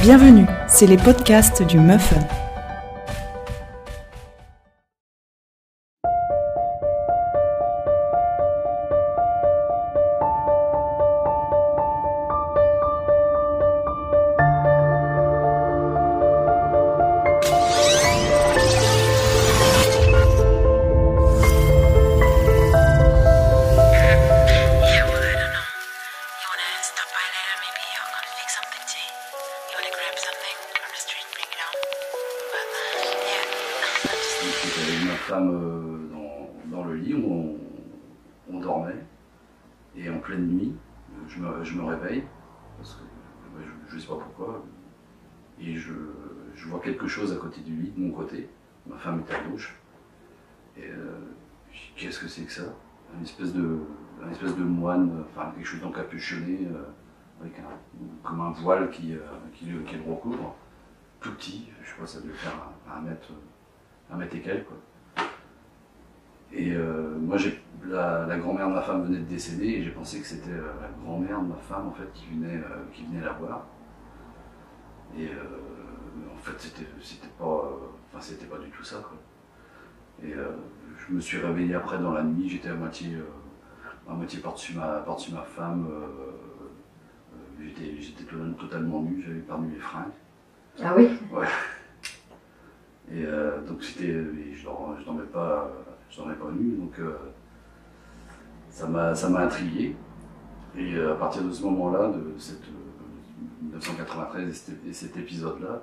Bienvenue, c'est les podcasts du Muffin. Femme euh, dans, le lit, on, on dormait, et en pleine nuit, je me, réveille, parce que euh, je ne sais pas pourquoi, et je, vois quelque chose à côté du lit, de mon côté. Ma femme est à gauche, et euh, qu'est-ce que c'est que ça? Un espèce, de, moine, enfin quelque chose d'encapuchonné, euh, avec comme un voile qui, euh, qui, le- recouvre, tout petit, je sais pas, ça devait faire un, un mètre un mètre et quelques. Quoi. Et euh, moi, j'ai, la, la grand-mère de ma femme venait de décéder et j'ai pensé que c'était euh, la grand-mère de ma femme en fait qui venait, euh, qui venait la voir. Et en fait, c'était, pas, enfin, c'était pas du tout ça. Quoi. Et je me suis réveillé après dans la nuit, j'étais à moitié, euh, à moitié par-dessus ma, par-dessus ma femme. euh, euh, j'étais, j'étais to- totalement nu, j'avais perdu les fringues. Ah oui? Ouais. Et donc c'était, je je dormais pas, je dormais pas nu, donc euh, ça m'a, intrigué. Et euh, à partir de ce moment-là, de cette euh, 1993 et cet, et cet épisode-là,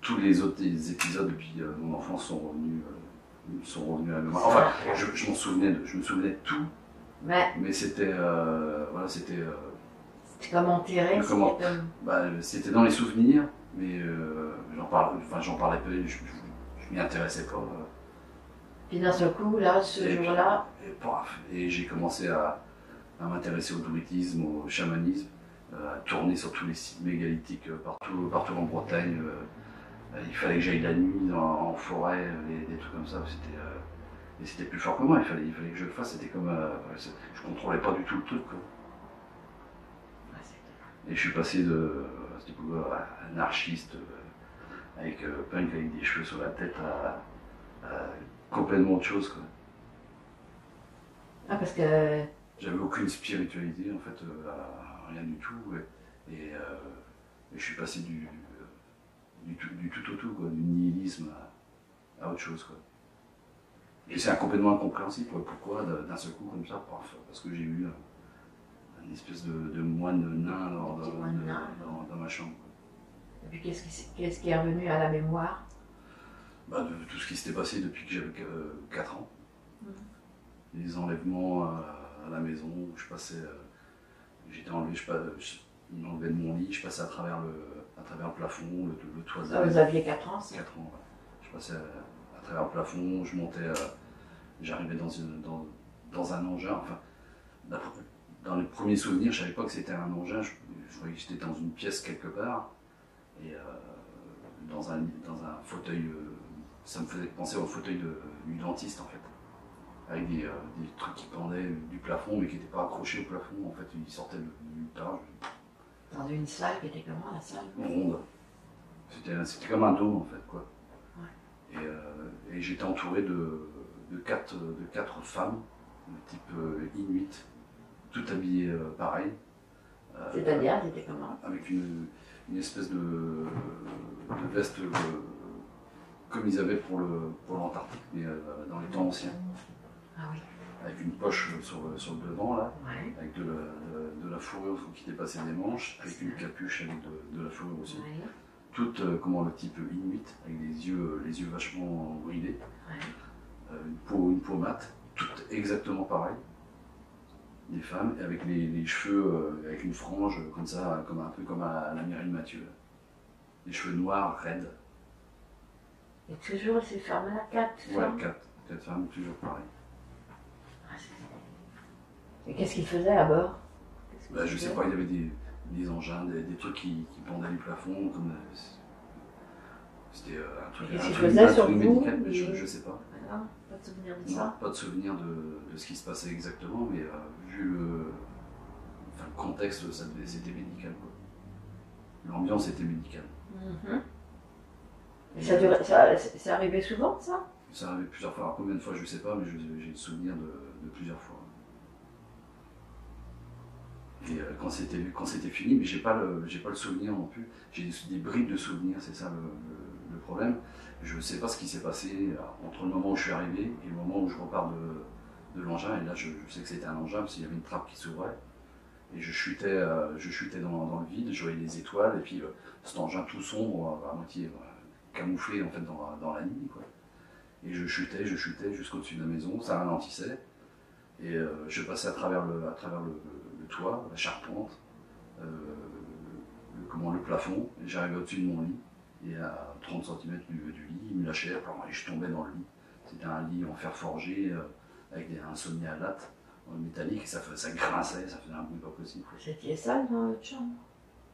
tous les autres épisodes depuis euh, mon enfance sont revenus, euh, sont revenus à la mémoire. Enfin, je, je m'en souvenais, de, je me souvenais de tout, Ouais, mais c'était, euh, voilà, c'était. euh, c'est comme enterré, Comment comme... bah, c'était dans les souvenirs, mais euh, j'en parle, enfin, j'en parlais peu, je, je, je m'y intéressais pas. euh, Puis d'un seul coup, là, ce jour-là, Et, paf, et j'ai commencé à, à m'intéresser au druidisme, au chamanisme, euh, à tourner sur tous les sites mégalithiques euh, partout, partout en Bretagne. euh, il fallait que j'aille la nuit dans- en forêt, des, des trucs comme ça. C'était, et c'était plus fort que moi, il fallait, il fallait que je le fasse. C'était comme. euh, je contrôlais pas du tout le truc. quoi. Et je suis passé de anarchiste, avec euh, punk avec des cheveux sur la tête, à, à complètement autre chose. Quoi. ah, parce que J'avais aucune spiritualité, en fait, euh, rien du tout. Et, et, euh, et je suis passé du, du, tout, du tout au tout, quoi, du nihilisme à, à autre chose. Quoi. Et c'est complètement incompréhensible. quoi. Pourquoi, d'un seul coup, comme ça paf, Parce que j'ai eu un, une espèce de, de moine nain dans, ma chambre. et puis qu'est-ce qui, qui est revenu à la mémoire? Bah, de tout ce qui s'était passé depuis que j'avais 4 ans. Mhm. Les enlèvements euh, à la maison, où je passais, euh, j'étais enlevé, je, je, ils m'enlevaient de mon lit, je passais à travers le, à travers le plafond, le, le toit Ah, Vous aviez 4 ans, ça 4 ans, ouais. Je passais à, à travers le plafond, je montais, euh, j'arrivais dans, une- dans, dans un engin, enfin, dans les premiers souvenirs, je savais pas que c'était un engin, je, je voyais que j'étais dans une pièce quelque part, et euh, dans, un, dans un fauteuil, euh, ça me faisait penser au fauteuil de, du dentiste en fait, avec des, euh, des trucs qui pendaient du plafond mais qui n'étaient pas accrochés au plafond, en fait ils sortaient de nulle part, Dans une salle qui était comment, la salle? Ronde. C'était, comme un dôme en fait quoi. Ouais. Et, euh, et j'étais entouré de, de, quatre, de quatre femmes, de type euh, inuit, toutes habillées pareil. C'est-à-dire, c'était comment? avec une, une espèce de, de veste comme ils avaient pour, le, pour l'Antarctique, mais euh, dans les temps anciens, Ah oui, avec une poche sur le, sur le devant là, ouais, avec de la, de, de la fourrure qui dépassait des manches, avec une capuche avec de, de la fourrure aussi. ouais, Toutes euh, comment le type inuit, avec les yeux, les yeux vachement bridés, ouais. euh, une, peau, une peau mate, toutes exactement pareilles. Des femmes, avec les, les cheveux, euh, avec une frange comme ça, comme un peu comme à la Mireille Mathieu. là. Les cheveux noirs, raides. Et toujours ces femmes-là, 4 Ouais, femmes quatre, quatre femmes, toujours pareil. Ah, c'est- Et qu'est-ce qu'ils faisaient à bord? Bah, je sais pas, il y avait des, des engins, des, des trucs qui, qui pendaient du plafond, comme euh, C'était euh, un truc, un truc- faisait un sur truc vous médical, mais je, Et- je sais pas. Non, pas de souvenir de Non, ça pas de souvenir de, de ce qui se passait exactement, mais euh, vu le, enfin, le contexte, c'était médical. L'ambiance était médicale. Mhm. Ça ça- c'est arrivé souvent, ça? Ça arrivé plusieurs fois. Alors, combien de fois, je ne sais pas, mais j'ai le souvenir de, plusieurs fois. Et euh, quand c'était fini, mais j'ai pas pas le souvenir non plus. J'ai des, des bribes de souvenirs, c'est ça le, problème. Je ne sais pas ce qui s'est passé entre le moment où je suis arrivé et le moment où je repars de, de l'engin. Et là, je, sais que c'était un engin parce qu'il y avait une trappe qui s'ouvrait. Et je chutais, euh, je chutais dans, le vide, je voyais les étoiles, et puis euh, cet engin tout sombre, à moitié camouflé en fait dans, la- dans la nuit. Quoi. Et je chutais, je chutais jusqu'au-dessus de la maison, ça ralentissait. Et euh, je passais à travers le, à travers le, le toit, la charpente, euh, le, comment, le plafond, et j'arrivais au-dessus de mon lit. Et à 30 cm du, du lit, il me lâchait, et je tombais dans le lit. C'était un lit en fer forgé, euh, avec des, un sommier à latte en métallique, et ça, ça grinçait, ça faisait un bruit pas possible. Vous étiez seul dans votre chambre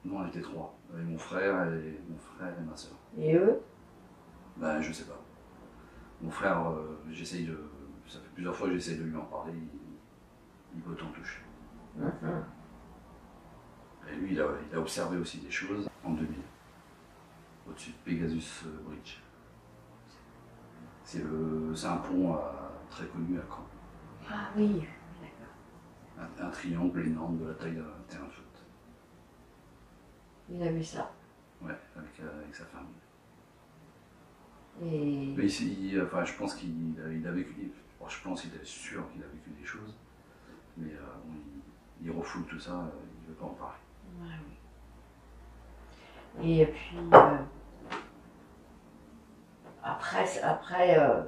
Nous, on était trois, avec mon frère et mon frère et ma soeur. Et eux? Ben, je sais pas. Mon frère, euh, j'essaye de. Ça fait plusieurs fois que j'essaye de lui en parler, il, il botte en touche. Et lui, il a, il a observé aussi des choses en 2000, au-dessus de Pegasus euh, Bridge. C'est le- c'est un pont très connu à Caen. Ah oui, d'accord. Un, un triangle énorme de la taille d'un terrain de foot. Il a vu ça? Ouais, avec, euh, avec sa femme. Et Mais il- enfin, je pense qu'il a, il a vécu. bon, je pense qu'il est sûr qu'il a vécu des choses. Mais euh, bon, il, il refoule tout ça, euh, il ne veut pas en parler. Ouais, oui. Et puis, euh, après, après euh,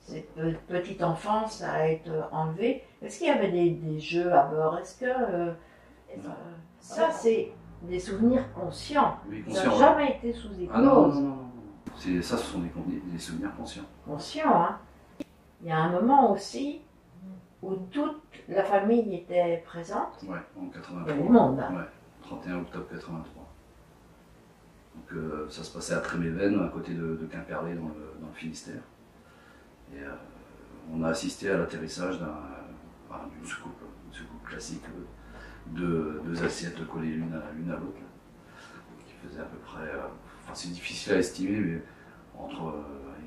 cette pe- petite enfance a été enlevée, est-ce qu'il y avait des, des jeux à bord? Est-ce que euh, euh, ça, c'est des souvenirs conscients Oui, Ça conscient. n'a jamais été sous hypnose. Ah non, non, non, non. non. C'est- Ça, ce sont des, des souvenirs conscients. Conscient, hein Il y a un moment aussi où toute la famille était présente. Ouais, en Il y 83. avait du monde. hein. Ouais, 31 octobre 83. Donc euh, ça se passait à Tréméven, à côté de, de Quimperlé, dans le, dans le Finistère. Et euh, on a assisté à l'atterrissage d'une soucoupe, une soucoupe classique, euh, deux, assiettes collées l'une à, l'une à l'autre, qui faisait à peu près, c'est difficile à estimer, mais entre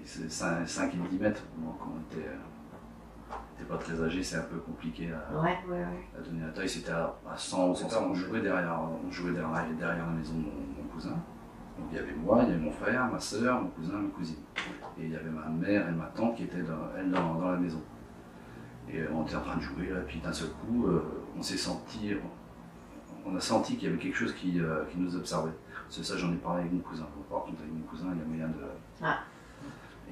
5, et 10 mètres. Donc on était, euh, était pas très âgé, c'est un peu compliqué à, Ouais, ouais, ouais. à donner la taille, c'était à, à 100 ou 150. On jouait derrière, on jouait derrière, derrière la maison de mon, mon cousin. Donc il y avait moi, il y avait mon frère, ma soeur, mon cousin, ma cousine. Et il y avait ma mère et ma tante qui étaient dans, elles dans, dans la maison. Et euh, on était en train de jouer, là, puis d'un seul coup, euh, on s'est senti, on a senti qu'il y avait quelque chose qui, euh, qui nous observait. C'est ça, j'en ai parlé avec mon cousin. Par contre, avec mon cousin, il y a moyen de. Ah.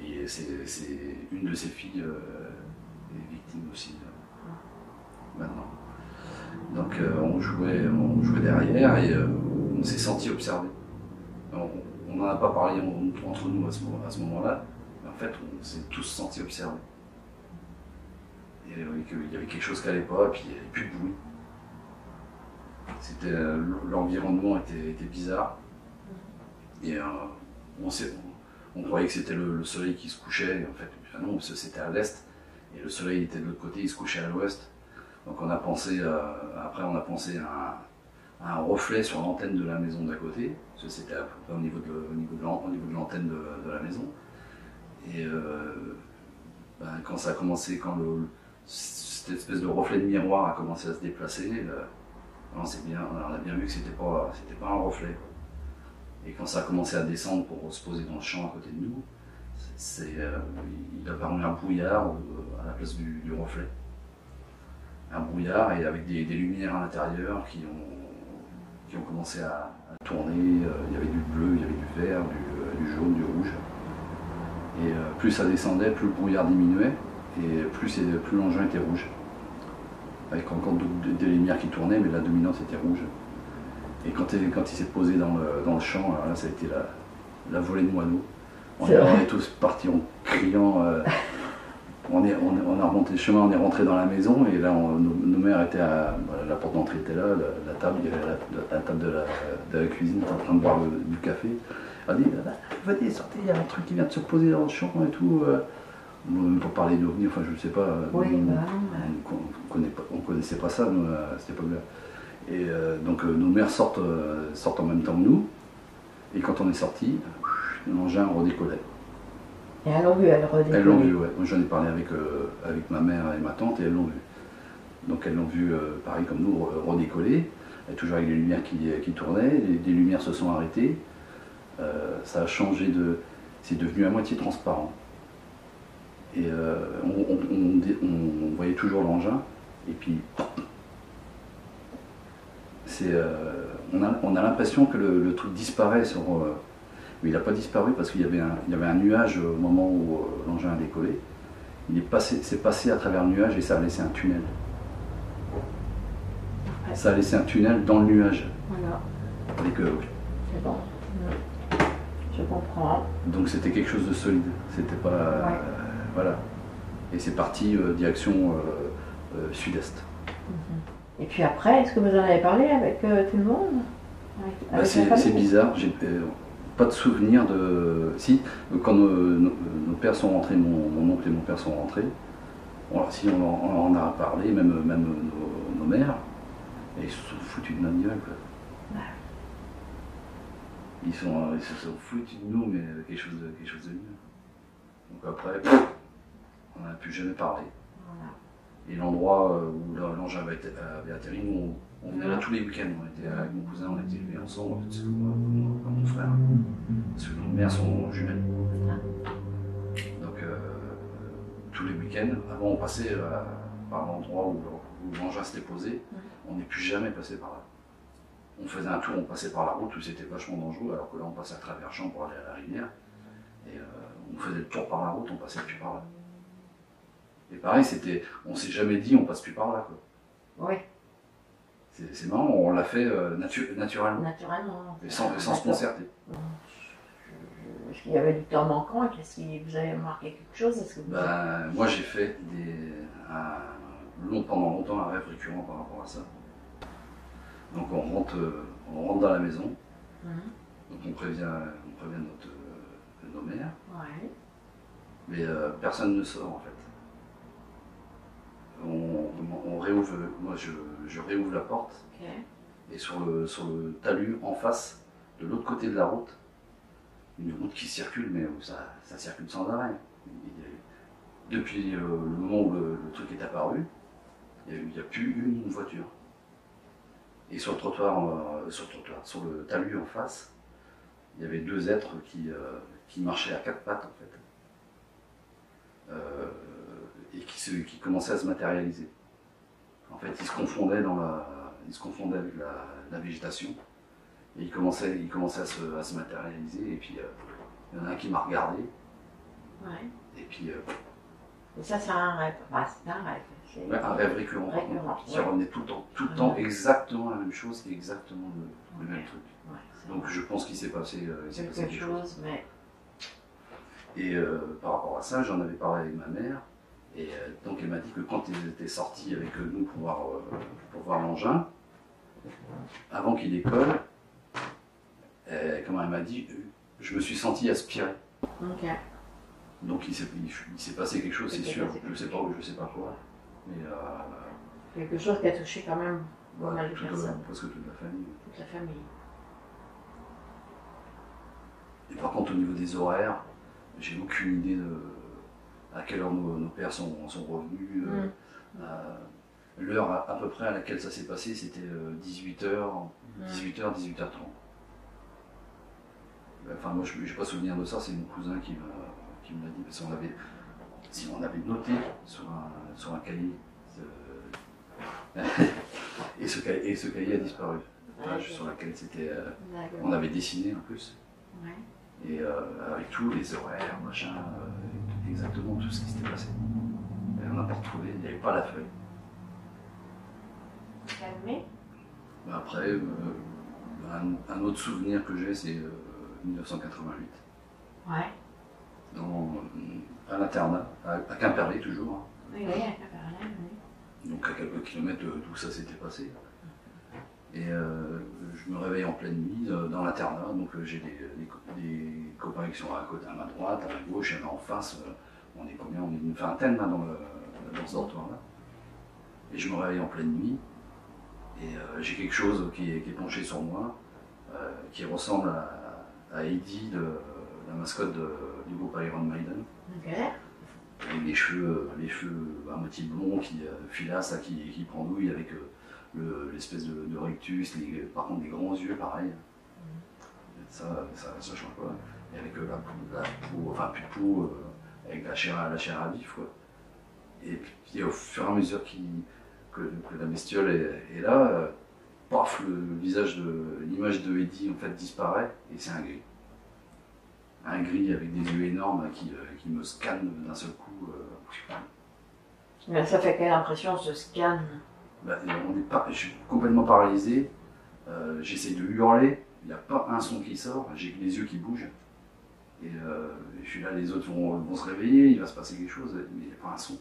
Et c'est c'est une de ses filles euh, est victime aussi euh, maintenant. Donc euh, on, jouait, on jouait derrière et euh, on s'est senti observé. On n'en a pas parlé en- entre nous à ce, moment- à ce moment-là, mais en fait on s'est tous sentis observés. Et euh, que- il y avait quelque chose qui n'allait pas, et puis il n'y avait plus de bruit. C'était, l'environnement était, était bizarre. Et euh, on, croyait que c'était le, le soleil qui se couchait, en fait ah non, parce que c'était à l'est, et le soleil était de l'autre côté, il se couchait à l'ouest. Donc on a pensé, euh, après on a pensé à un, reflet sur l'antenne de la maison d'à côté, parce que c'était à peu près au niveau de, l'antenne de, la maison. Et euh, ben, quand ça a commencé, quand cette espèce de reflet de miroir a commencé à se déplacer, on, a bien vu que c'était pas, c'était pas un reflet. Et quand ça a commencé à descendre pour se poser dans le champ à côté de nous, c'est, euh, il a apparu un brouillard à la place du, reflet. Un brouillard et avec des, lumières à l'intérieur qui ont, qui ont commencé à, tourner. Euh, Il y avait du bleu, il y avait du vert, du, euh, jaune, du rouge. Et plus ça descendait, plus le brouillard diminuait et plus, plus l'engin était rouge. Avec encore des lumières qui tournaient, mais la dominante était rouge. Et quand, il- quand il s'est posé dans le, dans le champ, alors là, ça a été la, la volée de moineaux. On est, on tous partis en criant. euh, on, est, on, on a remonté le chemin, on est rentré dans la maison et là, on- nos, nos mères étaient à. la porte d'entrée était là, la, la table, il y avait la, la- la table de la, de la cuisine, en train de boire le- du café. Elle a dit Ah, Venez, sortez, il y a un truc qui vient de se poser dans le champ et tout. Bon, Pour parler d'OVNI, enfin, je ne sais pas. Oui, nous, bah, on ne on connaissait pas ça nous, à cette époque-là. Et euh, donc euh, nos mères sortent, euh, sortent en même temps que nous. Et quand on est sorti, l'engin redécollait. Et elles l'ont vu, elles redécollent. Elles l'ont vu, ouais. Moi j'en ai parlé avec, avec ma mère et ma tante et elles l'ont vu. Donc elles l'ont vu, pareil comme nous, re- redécoller, et toujours avec les lumières qui, qui tournaient, les, les lumières se sont arrêtées. Ça a changé de. C'est devenu à moitié transparent. Et on, on- on dé- on voyait toujours l'engin, et puis. C'est, euh, on a, on a l'impression que le, le truc disparaît sur. euh, mais il n'a pas disparu parce qu'il y, avait un- il y avait un nuage au moment où euh, l'engin a décollé. Il est passé, c'est passé à travers le nuage et ça a laissé un tunnel. Ouais. Ça a laissé un tunnel dans le nuage. Voilà, c'est bon. Je comprends. donc c'était quelque chose de solide. C'était pas. euh, voilà. Et c'est parti euh, direction euh, sud-est. Et puis après, est-ce que vous en avez parlé avec euh, tout le monde Bah, c'est bizarre, j'ai euh, pas de souvenir de. Si, quand nos, nos- nos pères sont rentrés, mon, mon oncle et mon père sont rentrés, on, si on, en- on en a parlé, même, même nos, nos mères, et ils se sont foutus de notre gueule. quoi. Ils, sont, ils se sont foutus de nous, mais quelque chose de, quelque chose de mieux. Donc après, pff, on n'a plus jamais parlé. Voilà. Et l'endroit où la- l'engin avait, atterri, nous, on, venait là tous les week-ends. On était avec mon cousin, on était élevés ensemble, c'est comme, mon- comme mon frère. Parce que nos mères sont jumelles. Donc, euh, tous les week-ends, avant, on passait euh, par l'endroit où, où l'engin s'était posé. On n'est plus jamais passé par là. On faisait un tour, on passait par la route où c'était vachement dangereux, alors que là, on passait à travers champs pour aller à la rivière. Et euh, on faisait le tour par la route, on passait plus par là. Et pareil, c'était, on s'est jamais dit on passe plus par là. Quoi. Oui, C'est, marrant, on l'a fait euh, natu- naturellement, naturellement. et sans, et sans se concerter. Est-ce qu'il y avait du temps manquant? Et qu'est-ce qui vous avez marqué quelque chose? Est-ce que vous Ben, moi, j'ai fait des, un- long, pendant longtemps un rêve récurrent par rapport à ça. Donc, on rentre, euh, on rentre dans la maison, Mhm. donc on prévient, on prévient notre, euh, nos mères, Ouais. mais euh, personne ne sort en fait. On, on réouvre, moi je, je réouvre la porte et sur le, sur le talus en face, de l'autre côté de la route, une route qui circule, mais où ça, ça circule sans arrêt. Depuis euh, le moment où le, le truc est apparu, il n'y a, plus une, une voiture. Et sur le trottoir, euh, sur le trottoir, sur le talus en face, il y avait deux êtres qui, euh, qui marchaient à quatre pattes en fait. Euh, et qui, se, qui commençaient à se matérialiser. En fait, ils se confondaient, dans la, ils se confondaient avec la, la végétation. Et ils commençaient, ils commençaient à, se, à se matérialiser. Et puis, euh, il y en a un qui m'a regardé. Ouais. Et puis, euh, Et ça, c'est un rêve. Ah, c'est un rêve. C'est- ouais, un rêve récurrent, Récurrent, qui ouais. revenait tout le temps. Tout le temps, exactement la même chose et exactement le, même truc. Donc, je pense qu'il s'est passé, euh, il s'est passé quelque chose. chose, mais Et euh, par rapport à ça, j'en avais parlé avec ma mère. Et euh, donc elle m'a dit que quand ils étaient sortis avec nous pour voir, euh, pour voir l'engin, avant qu'il décolle, euh, comment elle m'a dit, je me suis senti aspiré. Donc il s'est, il, il s'est passé quelque chose, c'est sûr. Je sais pas où, je sais pas quoi. Mais Quelque chose qui a touché quand même pas mal de personnes, presque toute la famille. toute la famille. Et par contre, au niveau des horaires, j'ai aucune idée de à quelle heure nos, nos pères sont, sont revenus. euh, Mm. euh, L'heure à, à peu près à laquelle ça s'est passé, c'était 18h, 18h, 18h30. Enfin, moi, je n'ai pas souvenir de ça, c'est mon cousin qui me l'a dit, parce qu'on avait, si on avait noté sur un, sur un cahier, euh, et, ce cahier, et ce cahier a disparu. La page sur laquelle c'était, euh, on avait dessiné en plus. Ouais. Et euh, avec tous les horaires, machin, euh, exactement tout ce qui s'était passé. Et on n'a pas retrouvé, il n'y avait pas la feuille. Calmé. Mais Après, euh, un, un autre souvenir que j'ai, c'est euh, 1988, Ouais. dans, à l'internat, à, à Quimperlé toujours, Oui, oui, la parallèle, oui. donc à quelques kilomètres d'où ça s'était passé. Et je me réveille en pleine nuit dans l'internat, donc j'ai des, des co- des copains qui sont à côté, à ma droite, à ma gauche, y en face. euh, on est combien? On est une vingtaine là, dans, le, dans ce dortoir-là. Et je me réveille en pleine nuit, et euh, j'ai quelque chose qui est, qui est penché sur moi, euh, qui ressemble à, à de, la mascotte de- du groupe Iron Maiden. Avec les cheveux, les cheveux à moitié blonds, qui euh, filasse, là, qui, qui prendouille avec le- l'espèce de, de rectus, les- par contre des grands yeux pareil. Ça, ça, ça change pas. Et avec la, la enfin plus de peau, euh, avec la chair, à- la chair à vif quoi. Et puis au fur et à mesure que, que la bestiole est, est là, euh, paf, le visage de l'image de Eddie en fait disparaît et c'est un gris. Un gris avec des yeux énormes qui, euh, qui me scanne d'un seul coup. euh, Mais ça fait quelle impression ce scan bah, on est pas, je suis complètement paralysé. J'essaie de hurler, il n'y a pas un son qui sort, j'ai que les yeux qui bougent. Et euh, je suis là, les autres vont, vont se réveiller, il va se passer quelque chose, mais il n'y a pas un son.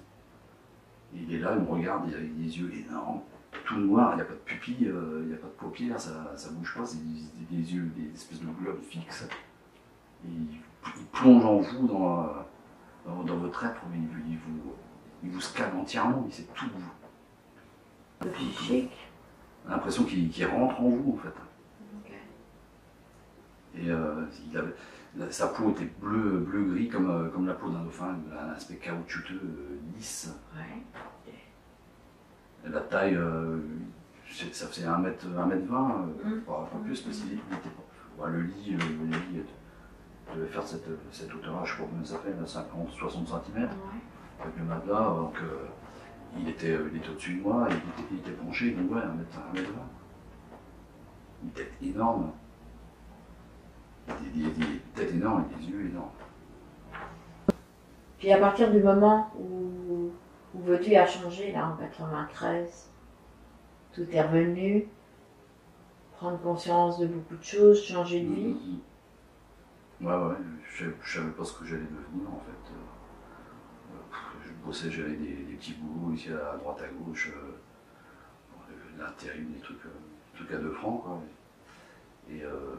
Et il est là, il me regarde, il a des yeux énormes, tout noir, il n'y a pas de pupille, euh, il n'y a pas de paupières, ça ne bouge pas, c'est des, des yeux, des espèces de globes fixes. Et il, il plonge en vous dans, dans, dans votre être, il, il vous, il vous scanne entièrement, il sait tout de vous. Psychique l'impression qu'il rentre en vous en fait. Et euh, il avait- sa peau était bleu, bleu gris comme, euh, comme la peau d'un dauphin, un aspect caoutchouteux, euh, lisse. Ouais. La taille, euh, ça faisait 1m, 1m20, euh, Mm. pas, pas plus, parce qu'il était pas. le lit, euh, le lit devait faire cette, cette hauteur-là, je sais pas combien ça fait, là, 50, 60 cm, Ouais. avec le matelas. Donc euh, il était, il était au-dessus de moi, il était, il était penché, donc ouais, 1m, 1m20. Une tête énorme. Des, des- des têtes énormes et des yeux énormes. Puis à partir du moment où, où Votu a changé, là, en 93, tout est revenu, prendre conscience de beaucoup de choses, changer de vie. Ouais, ouais, je, je savais pas ce que j'allais devenir en fait. Euh, je bossais, j'avais des, des petits boulots ici à droite à gauche, euh, l'intérim, des trucs, euh, des trucs à deux francs quoi. Et euh,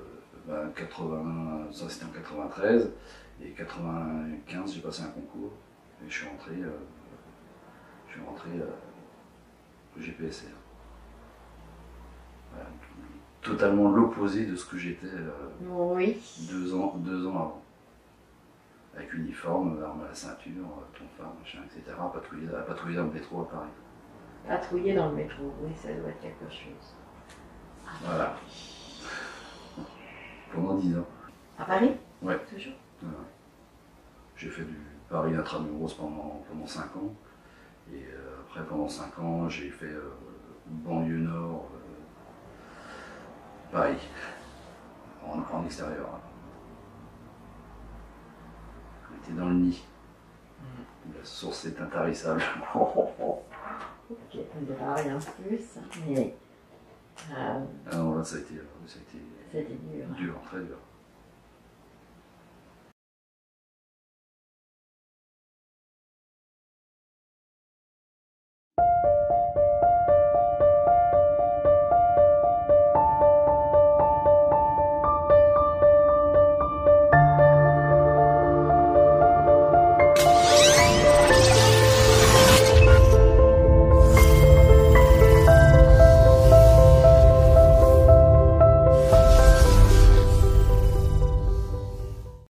ben, 80, ça c'était en 93, et 95 j'ai passé un concours, et je suis rentré, euh, je suis rentré euh, au GPSR. Voilà, totalement l'opposé de ce que j'étais. euh, Oui. deux ans, deux ans avant. Avec uniforme, arme à la ceinture, tonfa, machin, etc. Patrouiller, dans le métro à Paris. Patrouiller dans le métro, oui, ça doit être quelque chose. Voilà. Pendant dix ans. À Paris Ouais. Toujours. J'ai fait du Paris intramuros pendant, pendant cinq ans. Et euh, après, pendant cinq ans, j'ai fait euh, banlieue nord, euh, Paris, en, en extérieur. J'étais dans le nid. La source est intarissable. Ok, on dira rien de plus, mais euh, Ah non, là, ça a été, ça a été dur. dur, très dur.